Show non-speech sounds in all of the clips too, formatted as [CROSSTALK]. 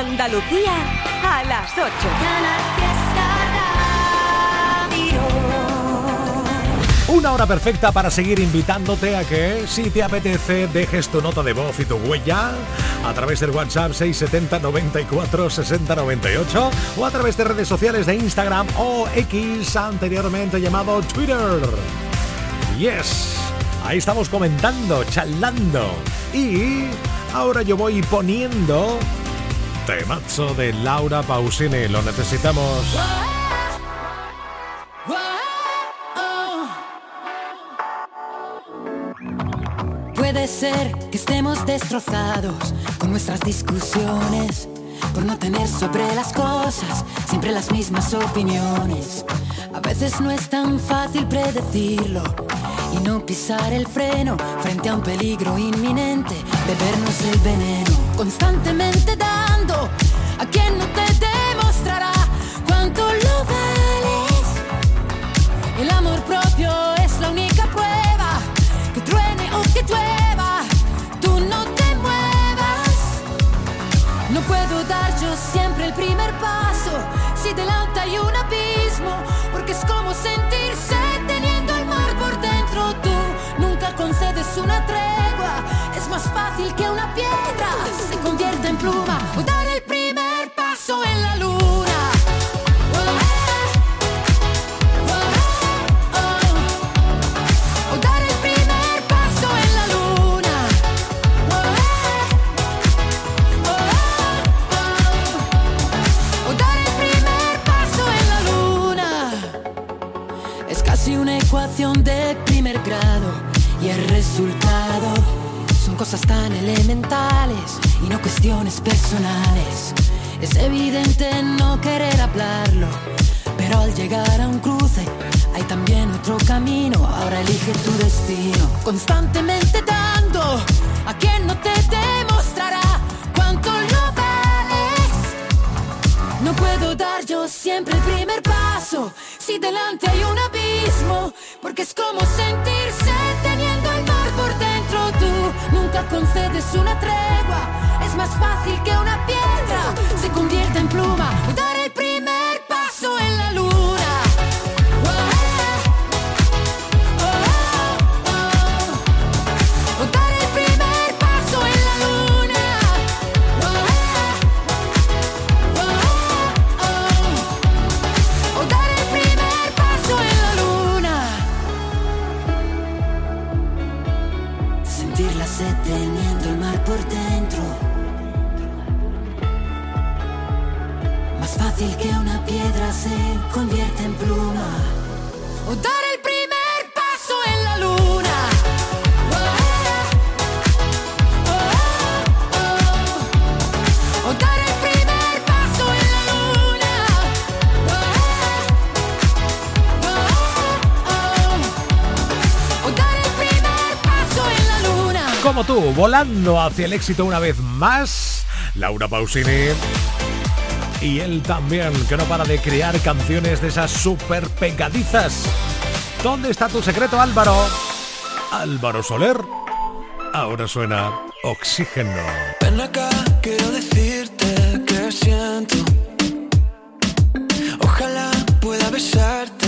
Andalucía a las 8. Una hora perfecta para seguir invitándote a que, si te apetece, dejes tu nota de voz y tu huella a través del WhatsApp 670 94 60 98 o a través de redes sociales de Instagram o X, anteriormente llamado Twitter. Yes, ahí estamos comentando, charlando. Y ahora yo voy poniendo temazo de Laura Pausini. Lo necesitamos. Puede ser que estemos destrozados con nuestras discusiones, por no tener sobre las cosas siempre las mismas opiniones. A veces no es tan fácil predecirlo y no pisar el freno frente a un peligro inminente, bebernos el veneno, constantemente a quien no te demostrará cuánto lo vales. El amor propio es la única prueba que truene o que llueva, tú no te muevas. No puedo dar yo siempre el primer paso si delante hay un abismo, porque es como sentirse teniendo el mar por dentro. Tú nunca concedes una tregua, es más fácil que una piedra se convierta en pluma Es casi una ecuación de primer grado y el resultado son cosas tan elementales y no cuestiones personales. Es evidente no querer hablarlo, pero al llegar a un cruce hay también otro camino. Ahora elige tu destino, constantemente dando a quien no te demostrará cuánto lo vales. No puedo dar yo siempre el primer paso si delante hay un porque es como sentirse teniendo el mar por dentro. Tú nunca concedes una tregua, es más fácil que una piedra se convierta en pluma. Tú, volando hacia el éxito una vez más, Laura Pausini. Y él también, que no para de crear canciones de esas super pegadizas. ¿Dónde está tu secreto, Álvaro? Álvaro Soler. Ahora suena Oxígeno. Ven acá, quiero decirte que siento. Ojalá pueda besarte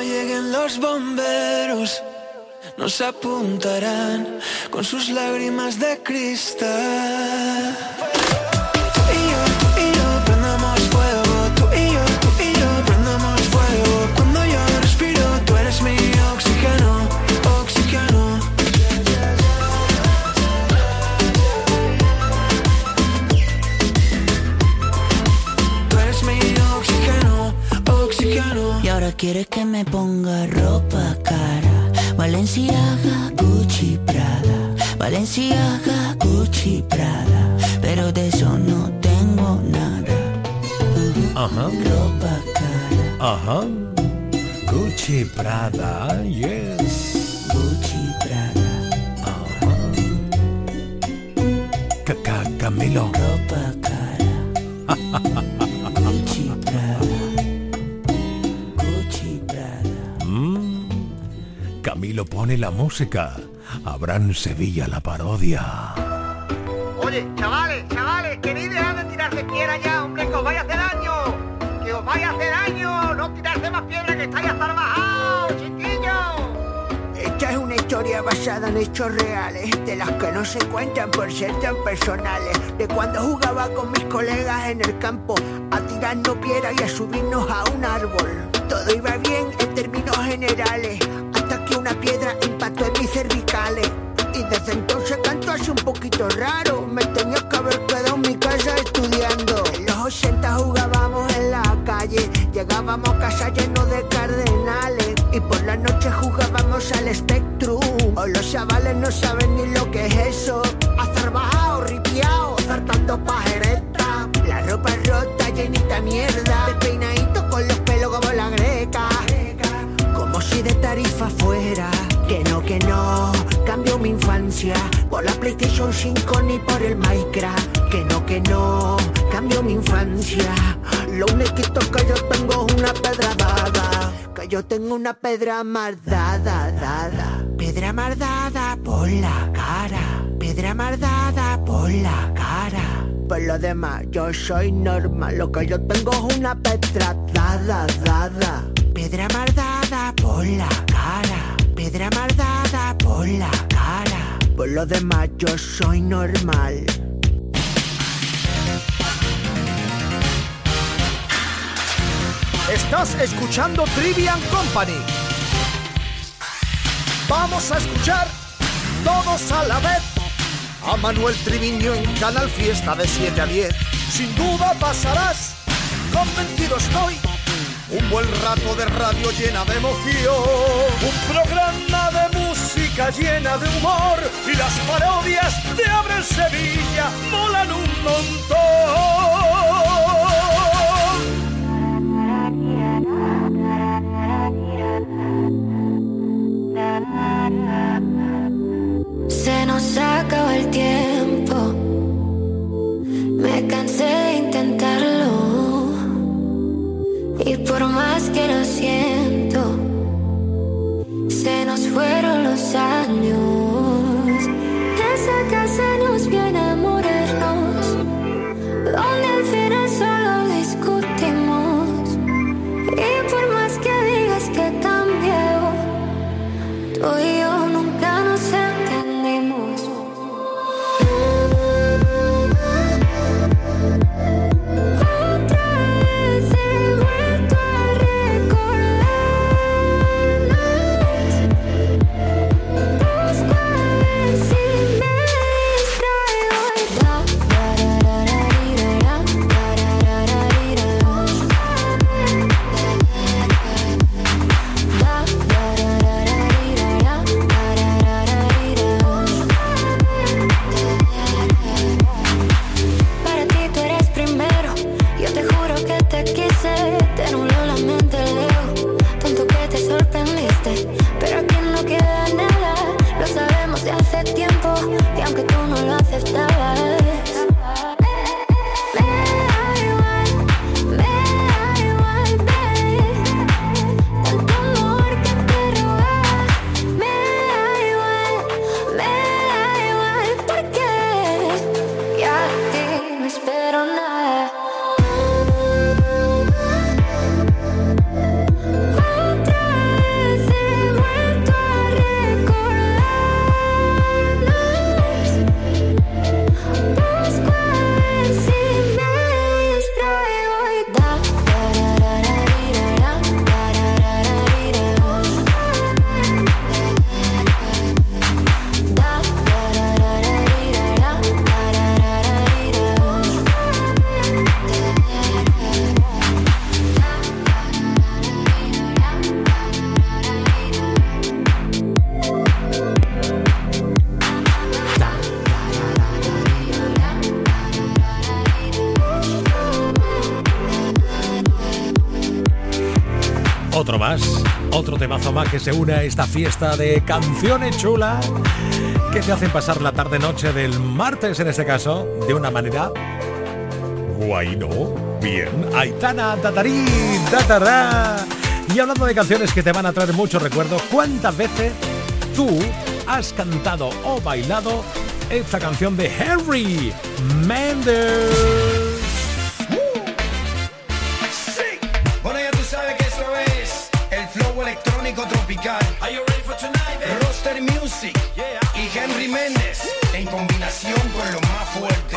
lleguen los bomberos, nos apuntarán con sus lágrimas de cristal. Quieres que me ponga ropa cara. Valenciaga, Gucci, Prada. Valenciaga, Gucci, Prada. Pero de eso no tengo nada. Ajá. Ropa cara. Ajá. Gucci, Prada, yes. Gucci, Prada. Ajá. Camilo. Ropa cara [LAUGHS] Camilo pone la música. Abraham Sevilla la parodia. Oye, chavales, chavales, que ni dejar de tirarse piedra ya, hombre, que os vaya a hacer daño. Que os vaya a hacer daño. No tirarse más piedra que estáis hasta bajados, chiquillos. Esta es una historia basada en hechos reales, de las que no se cuentan por ser tan personales. De cuando jugaba con mis colegas en el campo, a tirarnos piedra y a subirnos a un árbol. Todo iba bien en términos generales que una piedra impactó en mis cervicales. Y desde entonces canto así un poquito raro. Me tenía que haber quedado en mi casa estudiando. En los 80 jugábamos en la calle. Llegábamos a casa llenos de cardenales. Y por la noche jugábamos al Spectrum. Hoy los chavales no saben ni lo que es eso. Azarbajado, ripiao, zartando pajereta. La ropa rota, llenita mierda. PlayStation 5 ni por el Minecraft. Que no, que no, cambio mi infancia. Lo único que yo tengo es una pedra dada. Que yo tengo una pedra mardada, dada. Pedra mardada por la cara. Pedra mardada por la cara. Por lo demás, yo soy normal. Lo que yo tengo es una pedra dada, dada. Pedra mardada por la cara. Pedra mardada por la cara. Lo demás yo soy normal. Estás escuchando Trivian Company. Vamos a escuchar todos a la vez a Manuel Triviño en Canal Fiesta de 7 a 10. Sin duda pasarás, convencido estoy un buen rato de radio llena de emoción. Un programa de llena de humor. Y las parodias de Abre Sevilla molan un montón. Se nos acaba el tiempo. Me cansé de intentarlo. Y por más que lo siento, se nos fueron los años. Otro más, otro temazo más que se une a esta fiesta de canciones chulas que te hacen pasar la tarde-noche del martes, en este caso, de una manera guay, ¿no? Bien, Aitana, Tatarí, Tatará. Y hablando de canciones que te van a traer muchos recuerdos, ¿cuántas veces tú has cantado o bailado esta canción de Henry Mendes? Tropical. Are you ready for tonight, baby? Roster Music yeah. y Henry Méndez en combinación con lo más fuerte.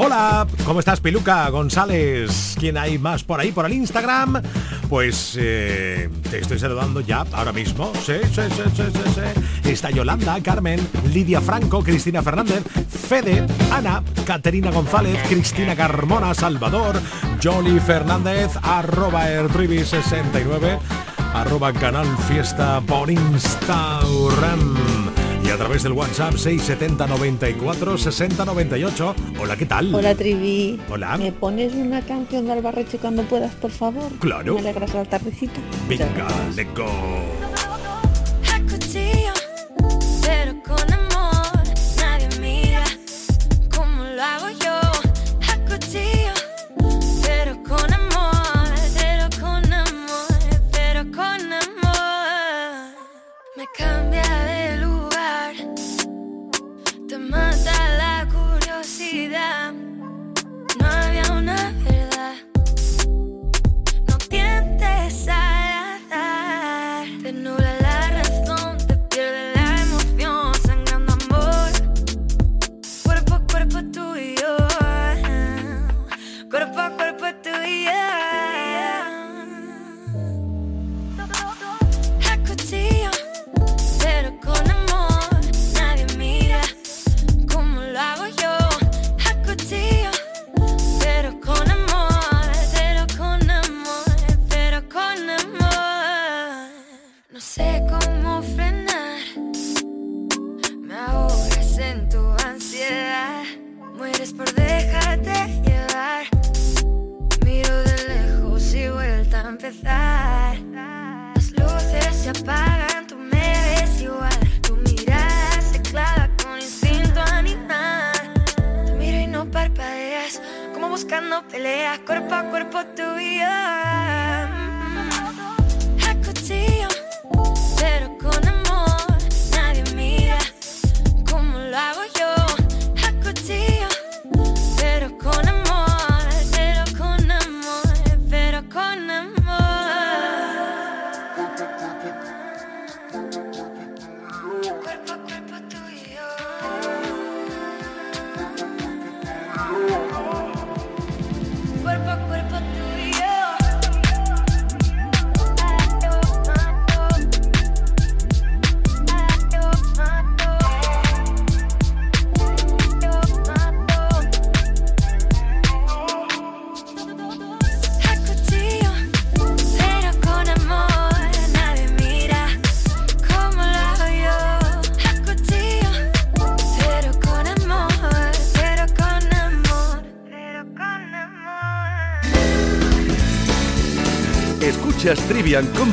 Hola, ¿cómo estás, Piluca González? ¿Quién hay más por ahí, por el Instagram? Pues eh, te estoy saludando ya, ahora mismo. Sí, sí, sí, sí, sí, Está Yolanda, Carmen, Lidia Franco, Cristina Fernández, Fede, Ana, Caterina González, Cristina Carmona, Salvador, Jolly Fernández, arroba 69 arroba Canal Fiesta por Instagram y a través del WhatsApp 670 94 60 98. Hola, ¿qué tal? Hola, Trivi. Hola. ¿Me pones una canción de Albarreche cuando puedas, por favor? Claro. Me alegras la tardecita. Venga, let's go. pero con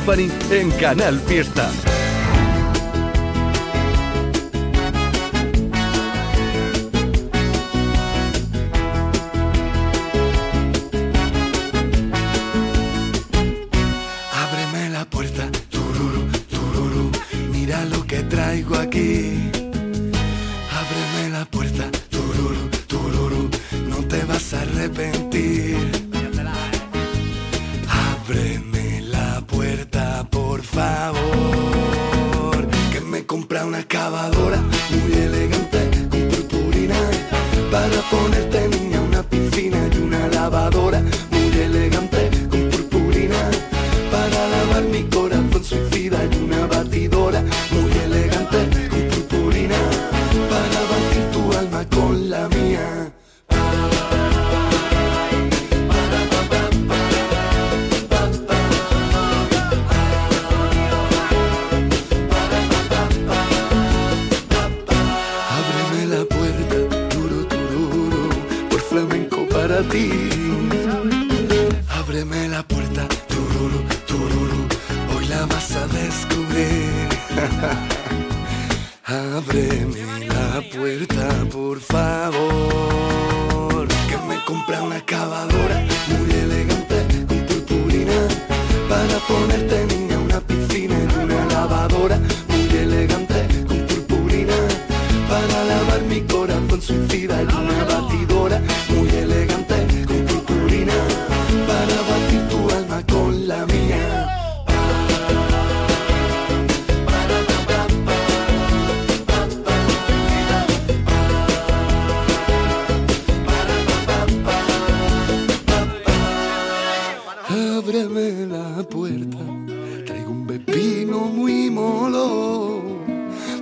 En Canal Fiesta. Ábreme la puerta, traigo un pepino muy molo,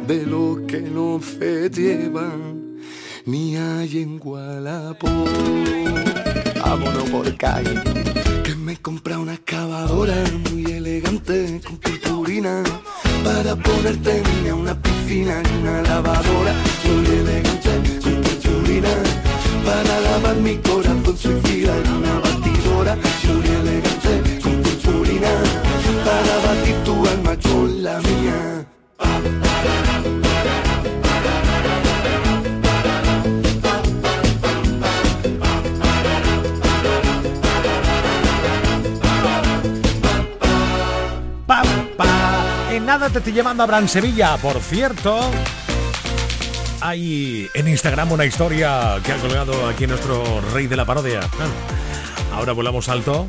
de lo que no se llevan ni hay en Gualapó. Vámonos por calle, que me compra una excavadora muy elegante con purpurina para ponerte niña una piscina y una lavadora muy elegante con purpurina para lavar mi corazón suicida y una batidora muy en nada te estoy llevando a Bran Sevilla, por cierto. Hay en Instagram una historia que ha colgado aquí nuestro rey de la parodia. Ahora volamos alto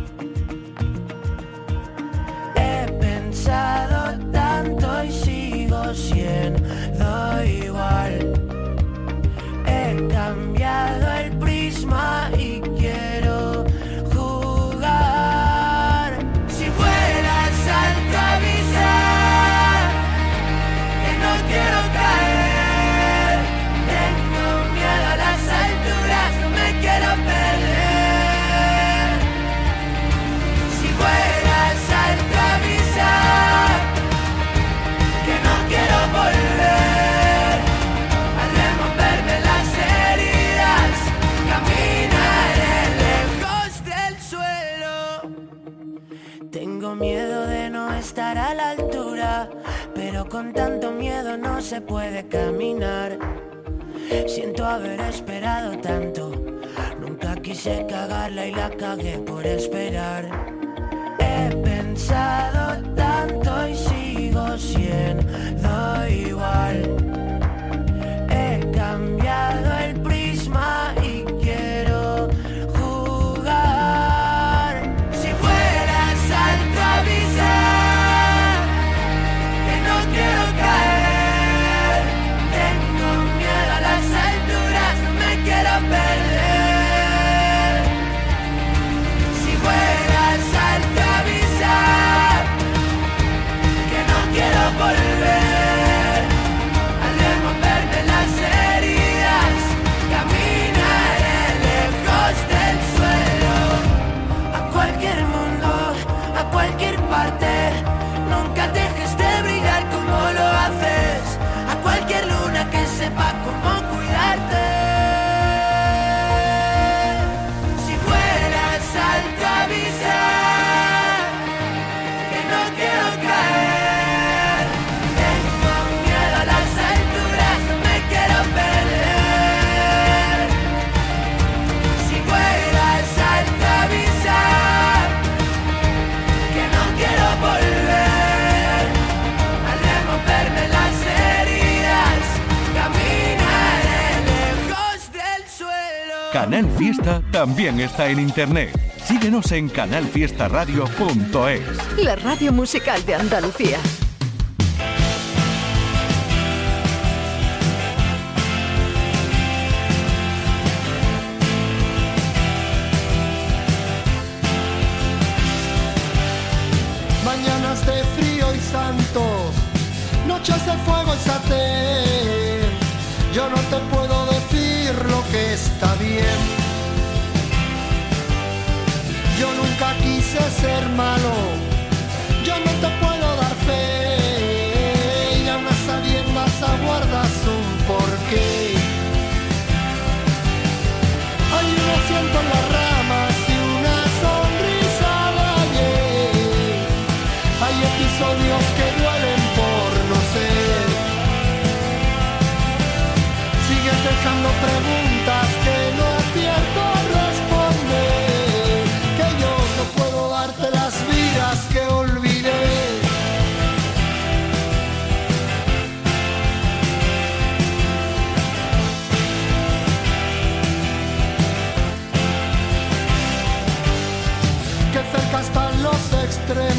pensado tanto y sigo siendo igual. He cambiado el prisma y quiero la cagué por esperar. Canal Fiesta también está en internet. Síguenos en canalfiestaradio.es. La radio musical de Andalucía. quise ser malo.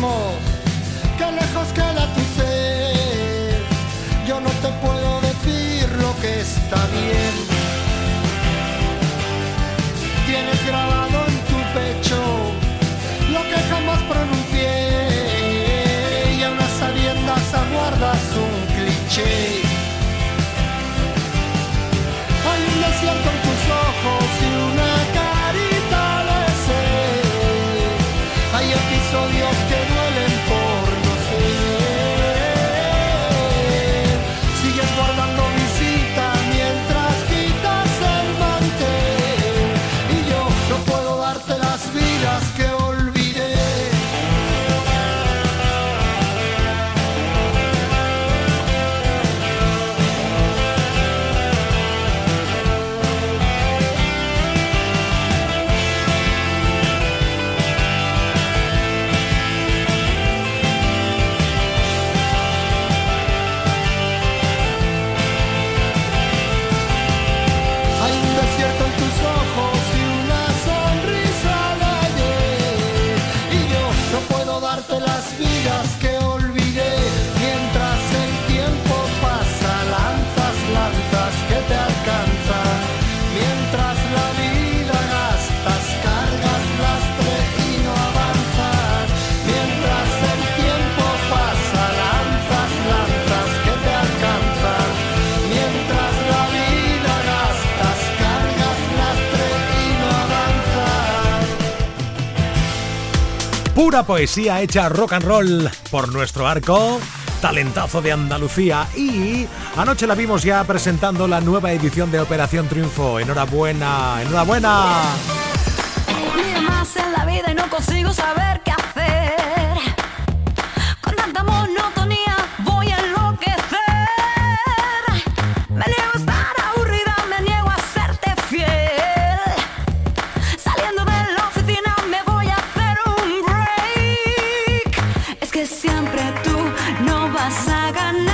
mismos, qué lejos queda tu ser. Yo no te puedo decir lo que está bien. Tienes grabado en tu pecho lo que jamás pronuncié y a unas sabiendas aguardas un cliché. Pura poesía hecha rock and roll por nuestro arco talentazo de Andalucía. Y anoche la vimos ya presentando la nueva edición de Operación Triunfo. Enhorabuena, enhorabuena. Siempre tú no vas a ganar.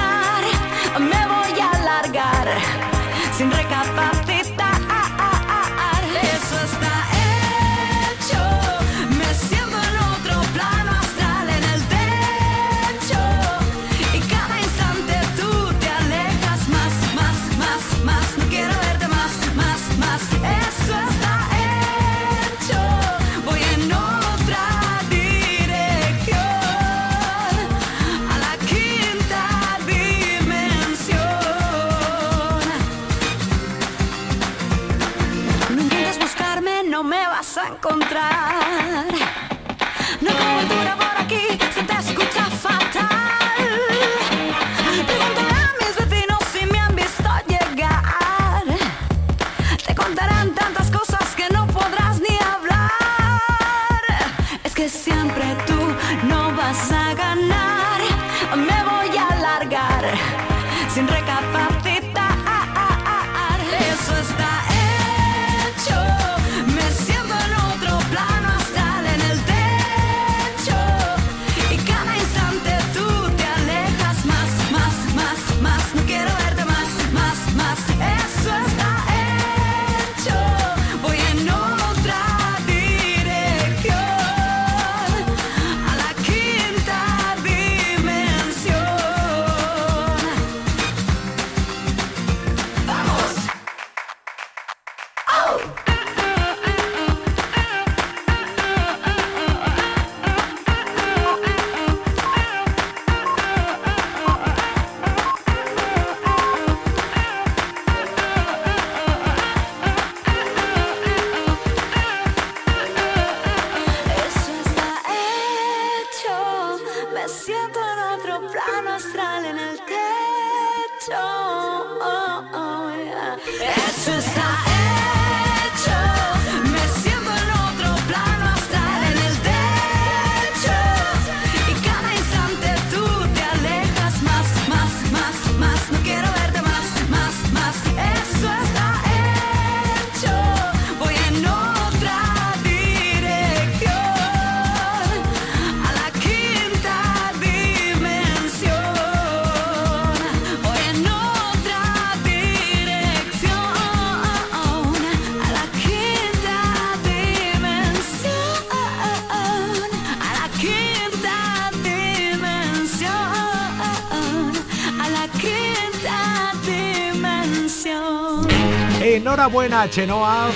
Chenoa.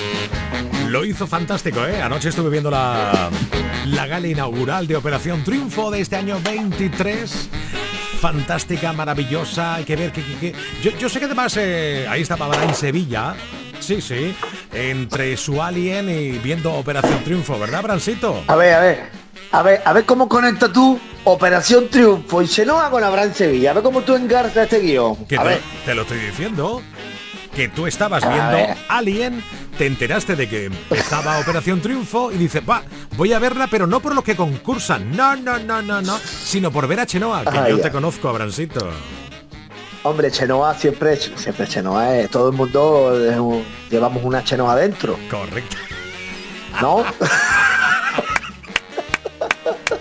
Lo hizo fantástico, ¿eh? Anoche estuve viendo la, la gala inaugural de Operación Triunfo de este año 23. Fantástica, maravillosa. Hay que ver que... que- que- Yo, yo sé que además eh, ahí estaba ahora en Sevilla. Sí, sí. Entre su alien y viendo Operación Triunfo, ¿verdad, Brancito? A ver, a ver. A ver, a ver cómo conecta tú Operación Triunfo y Xenoa con Abraham Sevilla. A ver cómo tú engarzas este guion. Que A te, ver. te lo estoy diciendo. Que tú estabas viendo. Alien, te enteraste de que empezaba [LAUGHS] Operación Triunfo y dices, va, voy a verla, pero no por lo que concursan, no, no, no, no, no, sino por ver a Chenoa, que Ah, yo ya. te conozco, Abrancito. Hombre, Chenoa siempre, siempre Chenoa es. Todo el mundo es un- llevamos una Chenoa adentro. Correcto. ¿No? [LAUGHS]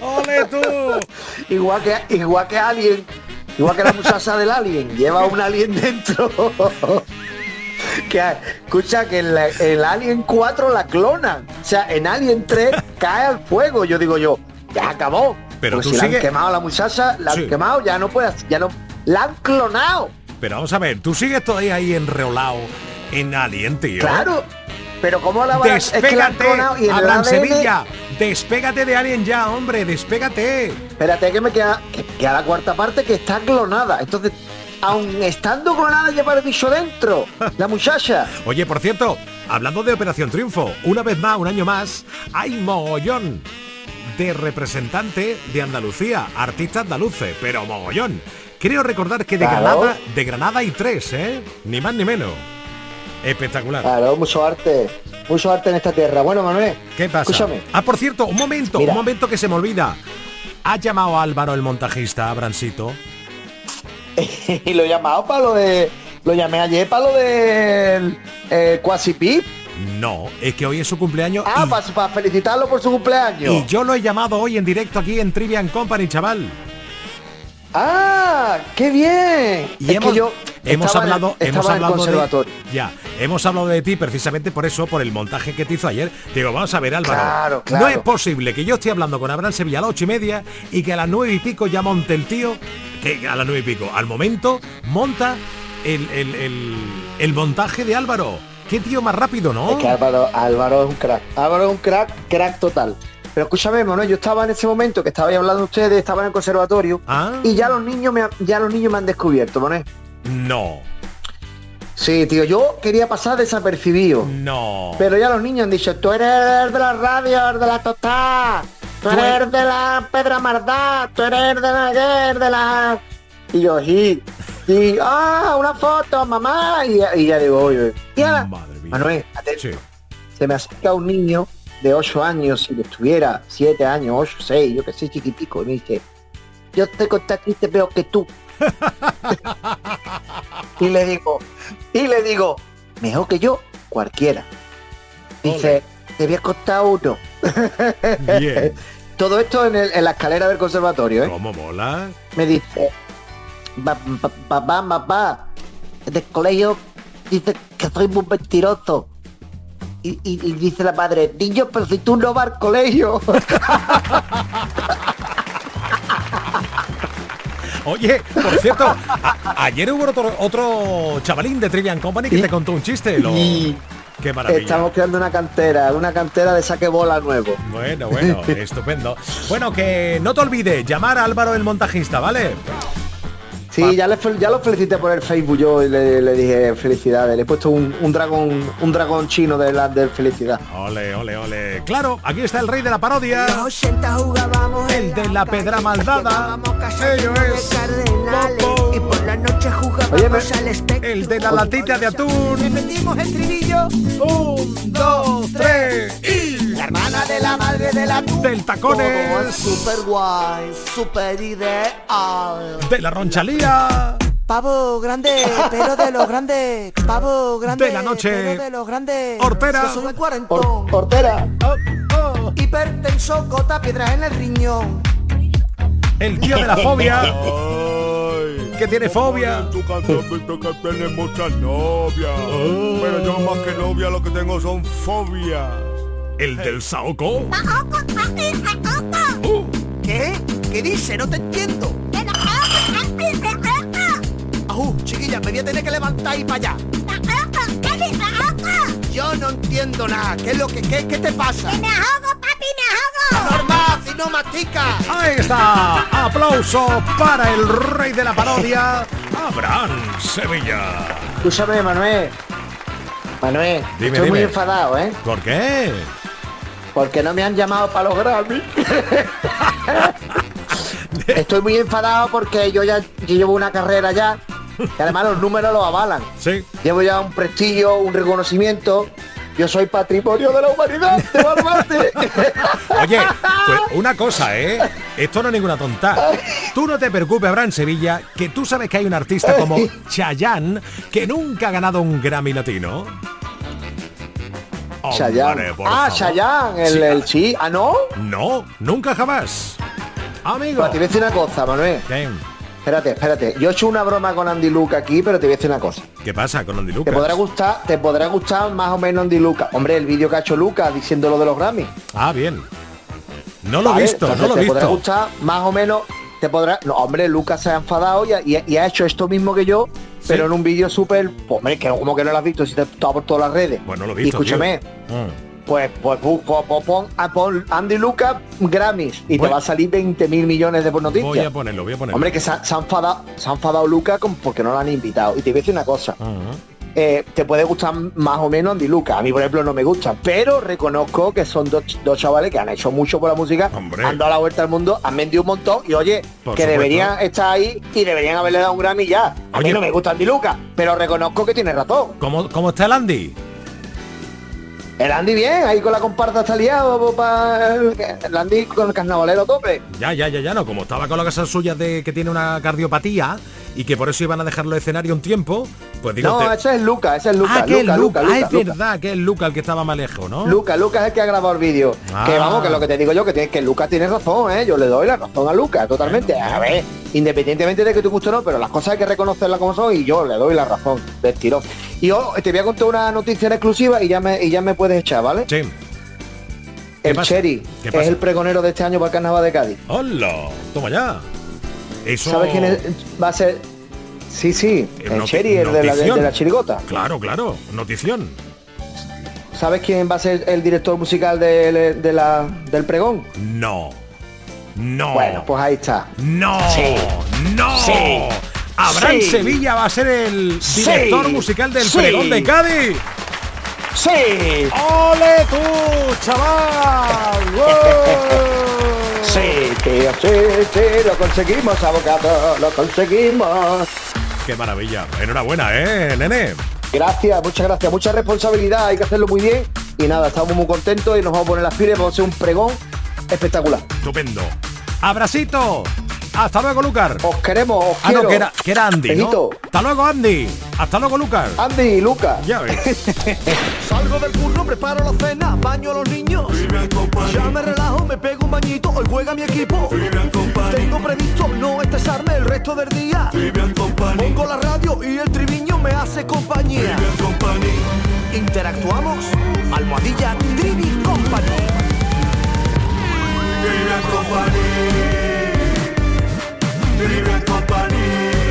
¡Ole tú! igual que igual que Alien, igual que la muchacha del Alien, lleva un alien dentro. [LAUGHS] que escucha que en la- el Alien 4 la clonan. O sea, en Alien 3 cae al fuego. Yo digo yo, ya acabó. Pero Pues tú si la han quemado a la muchacha, la Sí. han quemado, ya no puede, ya no. La han clonado. Pero vamos a ver, tú sigues todavía ahí enreolado en Alien, tío. Claro. Pero cómo la van a- es que la han clonado y en el ADN Sevilla. Despégate de Alien ya, hombre, despégate. Espérate que me queda, que queda la cuarta parte que está clonada. Entonces, aun estando clonada lleva el bicho dentro, la muchacha. [LAUGHS] Oye, por cierto, hablando de Operación Triunfo, una vez más, un año más, hay mogollón de representante de Andalucía, artista andaluce, pero mogollón. Creo recordar que de Claro. Granada, de Granada hay tres, ¿eh? Ni más ni menos. Espectacular. Claro, mucho arte, mucho arte en esta tierra. Bueno, Manuel, ¿Qué pasa? escúchame. Ah, por cierto, un momento, Mira. un momento que se me olvida. ¿Ha llamado a Álvaro el montajista, Abrancito? [LAUGHS] y lo he llamado para lo de. Lo llamé ayer para lo del eh, Quasi Pip. No, es que hoy es su cumpleaños Ah, para, felicitarlo por su cumpleaños. y yo lo he llamado hoy en directo aquí en Trivian Company, chaval. Ah, qué bien. Y Es que hemos, yo hemos en hablado, hemos hablado de, ya, hemos hablado de ti precisamente por eso, por el montaje que te hizo ayer. Digo, vamos a ver, Álvaro. Claro, claro. No es posible que yo esté hablando con Abraham Sevilla a las ocho y media y que a las nueve y pico ya monte el tío, que a las nueve y pico, al momento monta el, el- el- el montaje de Álvaro. Qué tío más rápido, ¿no? Es que Álvaro, Álvaro es un crack. Álvaro es un crack, crack total. Pero escúchame, Manuel, yo estaba en ese momento que estaba ahí hablando ustedes, estaba en el conservatorio Ah. y ya los niños me, ya los niños me han descubierto, Manuel. No, Sí, tío, yo quería pasar desapercibido. no. Pero ya los niños han dicho, tú eres el de la radio, el de la tostada, tú eres el de la Pedra Mardá, tú eres el de la, el de la... Y yo, sí, sí, ah, una foto, mamá, y, y ya digo, oye, y ahora, Manuel, atento, se me acerca un niño de 8 años, si le estuviera 7 años, 8, 6, yo que sé, chiquitico, y me dice, yo te conté aquí, te veo que tú. y le digo, y le digo, mejor que yo, cualquiera. Dice, te voy a costar uno. Bien. [LAUGHS] Todo esto en, el- en la escalera del conservatorio, ¿eh? ¿Cómo mola? Me dice, "Pa- pa- papá, papá, del colegio dice que soy muy mentiroso. Y, y- y dice la madre, niño, pero si tú no vas al colegio. [LAUGHS] Oye, por cierto, a- ayer hubo otro, otro chavalín de Trivian Company que te contó un chiste. Lo... Qué maravilla. Estamos creando una cantera, una cantera de saque bola nuevo. Bueno, bueno, [LAUGHS] estupendo. Bueno, que no te olvides, llamar a Álvaro el montajista, ¿vale? Sí, ya, le, ya lo felicité por el Facebook yo y le, le dije felicidades. Le he puesto un, un dragón un dragón chino de la de felicidad. Ole, ole, ole. Claro, aquí está el rey de la parodia. Los 80 jugábamos El de la pedra maldada. Ello es Cardenales y por la noche jugábamos Oye, me- al espectro. El de la latita de atún. Repetimos el trinillo. Un, dos, tres y la hermana de la madre de la Del tacones. Todo es super guay, super ideal. De la ronchalía. Pavo grande, pero de los grandes. Pavo grande, De la noche. pero de los grandes. Hortera. Yo soy un cuarentón. Hortera. Hipertenso, gota, piedras en el riñón. El tío de la fobia. [LAUGHS] que tiene fobia. Tu canción visto que tiene muchas novias. Pero yo más que novia lo que tengo son fobias. El del saoco. ¿Qué? ¿Qué dice? No te entiendo. Ajú, chiquilla, me voy a tener que levantar y para allá. Yo no entiendo nada. ¿Qué es lo que qué, qué te pasa? me ahogo, papi, me ahogo. Normal, si no mastica. Ahí está. Aplauso para el rey de la parodia, Abraham Sevilla. Escúchame, Manuel. Manuel, Dime, estoy muy enfadado, ¿eh? ¿Por qué? Porque no me han llamado para los Grammy. [LAUGHS] Estoy muy enfadado porque yo ya yo llevo una carrera ya. Y además los números lo avalan. Sí. Llevo ya un prestigio, un reconocimiento. Yo soy patrimonio de la humanidad. Oye, pues [LAUGHS] una cosa, ¿eh? Esto no es ninguna tonta. Tú no te preocupes, Abraham Sevilla, que tú sabes que hay un artista como Chayanne que nunca ha ganado un Grammy latino. Chayanne. Ah. Chayanne, el, Sí. el sí. Ah, no. No, nunca jamás. Amigo. Pues te voy a decir una cosa, Manuel. Espérate, espérate. Yo he hecho una broma con Andy Luca aquí, pero te voy a decir una cosa. ¿Qué pasa con Andy Te Lucas? podrá gustar, te podrá gustar más o menos Andy Luca. Hombre, el vídeo que ha hecho Luca diciendo lo de los Grammy. Ah, bien. No lo he visto, no lo he te podrá visto. gustar más o menos. Te podrá. No, hombre, Lucas se ha enfadado ha- y ha hecho esto mismo que yo, pero en un vídeo súper. Pues, hombre, que como que no lo has visto, si te está por todas las redes. Bueno, lo he Y visto. escúchame, tío. Mm. pues, pues, pues, pues, pon, ah, pon Andy Lucas Grammys y Voy- te va a salir 20 mil millones de noticias. Voy a ponerlo, voy a ponerlo. Hombre, que se se ha enfadado, se ha enfadado Lucas con- porque no lo han invitado. Y te voy a decir una cosa. Ah, eh, te puede gustar más o menos Andy Lucas. A mí, por ejemplo, no me gusta, pero reconozco que son dos, dos chavales que han hecho mucho por la música, han dado la vuelta al mundo, han vendido un montón y oye, Por que supuesto. deberían estar ahí y deberían haberle dado un Grammy ya. A mí no me gusta Andy Lucas, pero reconozco que tiene razón. ¿Cómo, cómo está el Andy? El Andy bien, ahí con la comparsa está liado, pa- el Andy con el carnavalero tope. Ya, ya, ya, ya, no. Como estaba con las cosas suyas de que tiene una cardiopatía y que por eso iban a dejarlo de escenario un tiempo, pues digo... No, te- ese es Luca, ese es Luca, ah, que es Luca, Luca, Luca, ah, Luca, es Luca. verdad que es Luca el que estaba más lejos, ¿no? Luca, Luca es el que ha grabado el vídeo. Ah. Que vamos, que lo que te digo yo, que, que Luca tiene razón, ¿eh? Yo le doy la razón a Luca, totalmente. A ver, independientemente de que te guste o no, pero las cosas hay que reconocerlas como son y yo le doy la razón del tirón. Y yo te voy a contar una noticia en exclusiva y ya me, y ya me puedes echar, ¿vale? Sí. El? Cherry ¿Qué es el pregonero de este año para el carnaval de Cádiz. ¡Hola! Toma ya. Eso... ¿Sabes quién es- va a ser? Sí, sí, el noti- Cherry, el de la, de, la chirigota. Claro, claro. Notición. ¿Sabes quién va a ser el director musical de, de la, del pregón? No. No. Bueno, pues ahí está. No. Sí. No. Sí. Abraham Sí. Sevilla va a ser el Sí. director musical del pregón de Cádiz. ¡Sí! ¡Ole tú, chaval! [LAUGHS] Sí, tío, sí, sí, lo conseguimos, abogado, lo conseguimos. ¡Qué maravilla! Enhorabuena, ¿eh, nene? Gracias, muchas gracias, mucha responsabilidad, hay que hacerlo muy bien. Y nada, estamos muy contentos y nos vamos a poner las pilas, vamos a hacer un pregón espectacular. Estupendo. ¡Abracito! ¡Hasta luego, Lucas! Os queremos, os Ah, no, que era, que era Andy, ¿no? ¡Hasta luego, Andy! ¡Hasta luego, Lucas! Andy, Lucas. Ya ves. [LAUGHS] Salgo del curro, preparo la cena, baño a los niños. Ya me relajo, me pego un bañito, hoy juega mi equipo. Tengo previsto no estresarme el resto del día. Pongo la radio y el triviño me hace compañía. Interactuamos, almohadilla Trivi Company. Company. Trivian Company. Trivian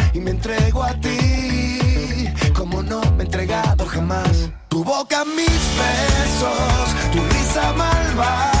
me entrego a ti como no me he entregado jamás. Tu boca, mis besos, tu risa malvada,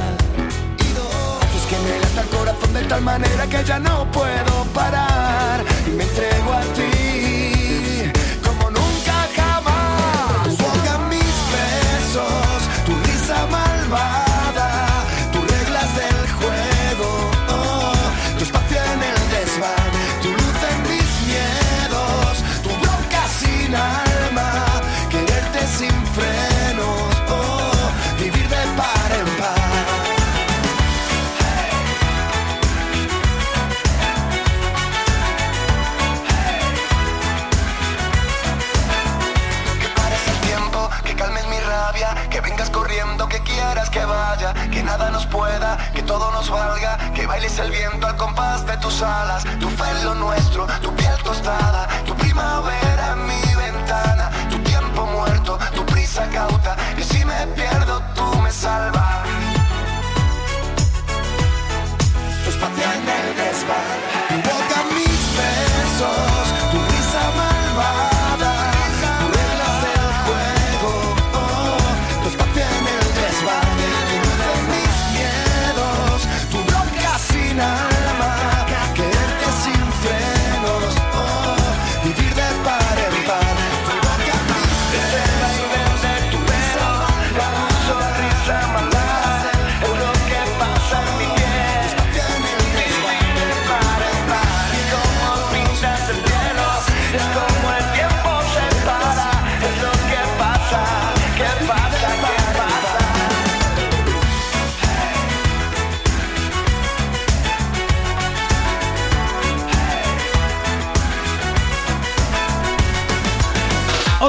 Me lata el corazón de tal manera que ya no puedo parar y me entrego a ti como nunca jamás. Mis besos, pueda, que todo nos valga, que bailes el viento al compás de tus alas, tu fe en lo nuestro, tu piel tostada, tu primavera mi ventana, tu tiempo muerto, tu prisa cauta, y si me pierdo tú me salvas.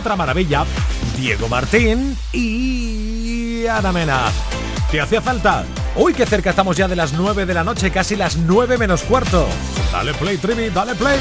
Otra maravilla, Diego Martín y Ana Mena. ¿Te hacía falta? Uy, qué cerca estamos ya de las 9 de la noche, casi las 9 menos cuarto. Dale play, Trivi, dale play.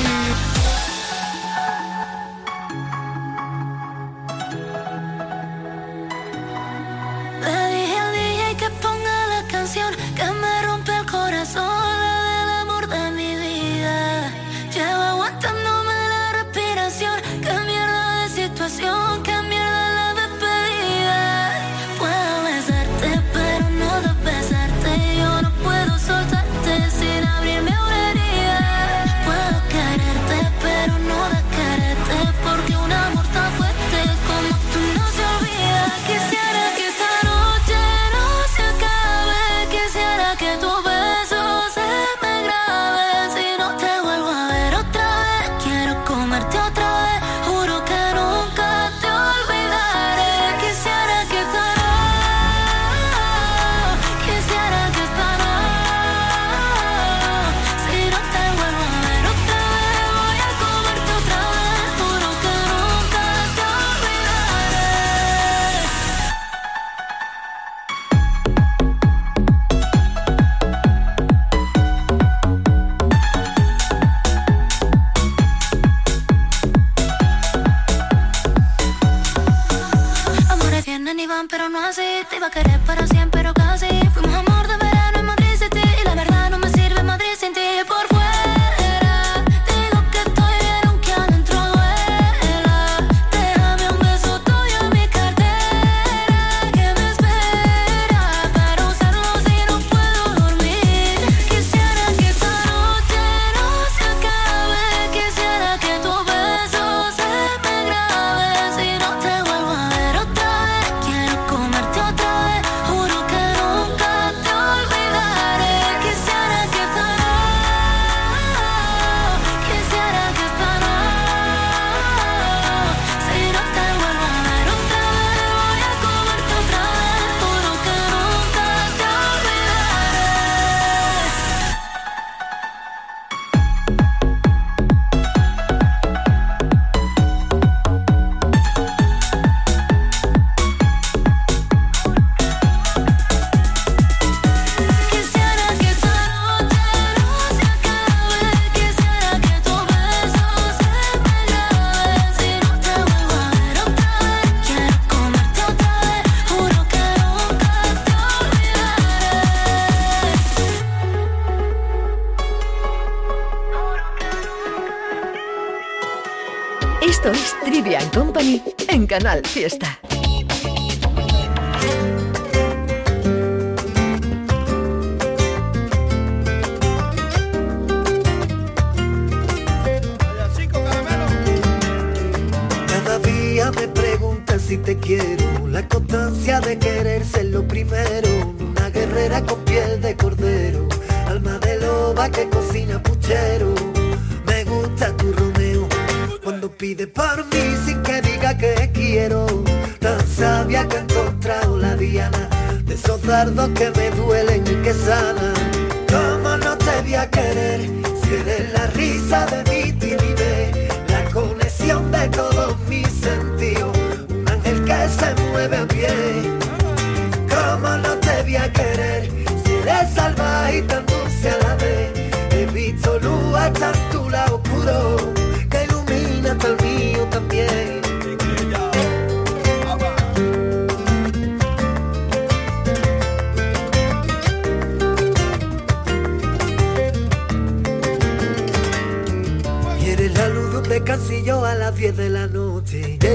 De esos dardos que me duelen y que sanan. ¿Cómo no te voy a querer si eres la risa de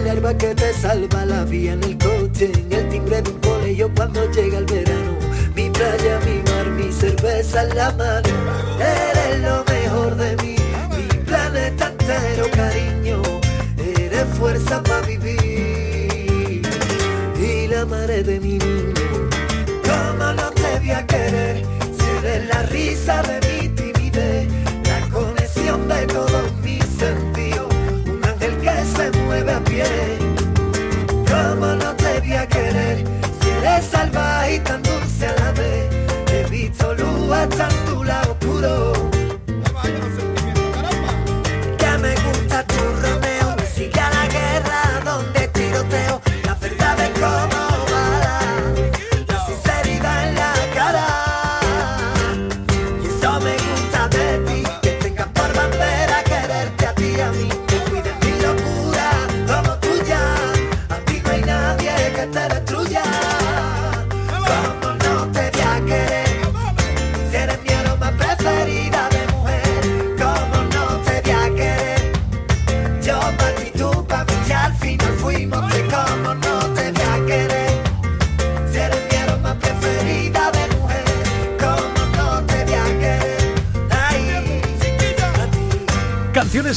el que te salva la vía en el coche en el timbre de un colegio cuando llega el verano. Mi playa, mi mar, mi cerveza en la mano. Eres lo mejor de mí mi planeta entero cariño. Eres fuerza para vivir. Y la madre de mi niño cómo no te voy a querer. Si eres la risa de mi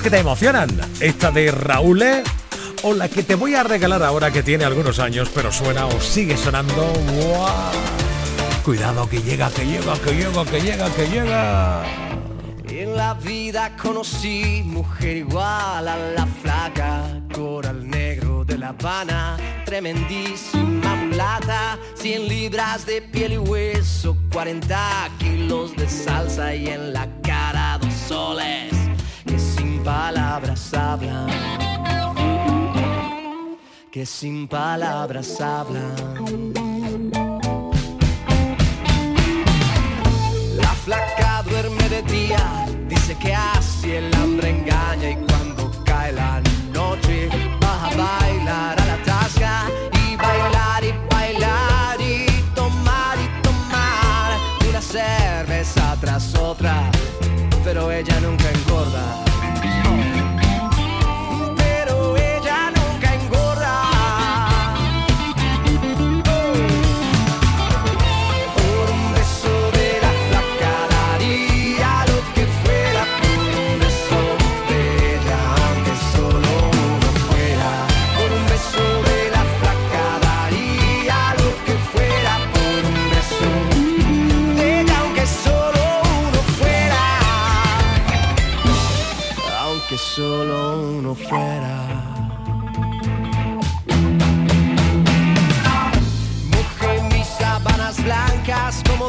que te emocionan. Esta de Raúl eh, o la que te voy a regalar ahora que tiene algunos años pero suena o sigue sonando. Cuidado que llega, que llega, que llega, que llega, que llega. En la vida conocí mujer igual a la flaca, coral negro de La Habana, tremendísima mulata, 100 libras de piel y hueso, 40 kilos de salsa y en la cara dos soles palabras hablan. Que sin palabras hablan. La flaca duerme de día, dice que así el hambre engaña y cuando cae la noche vas a bailar a la tasca y bailar y bailar y tomar y tomar una cerveza tras otra, pero ella nunca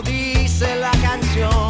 dice la canción.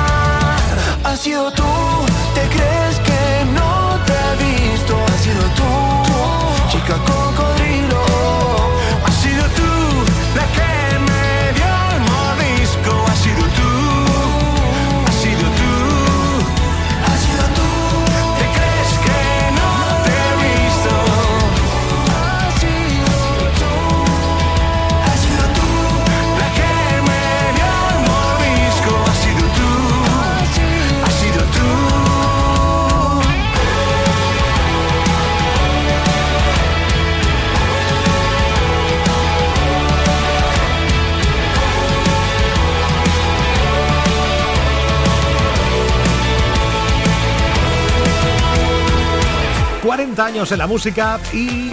Has sido tú, ¿te crees que no te he visto? Has sido tú, chica cocodrilo. 40 años en la música y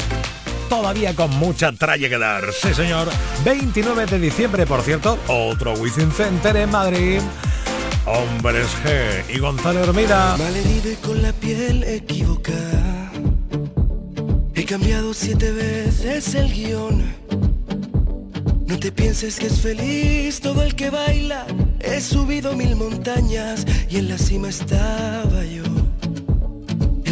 todavía con mucha tralla que. Sí, señor. 29 de diciembre, por cierto, otro Wizzing Center en Madrid. Hombres G y Gonzalo Hermida. Malherido y con la piel equivocada. He cambiado siete veces el guion. No te pienses que es feliz todo el que baila. He subido mil montañas y en la cima estaba yo.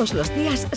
todos los días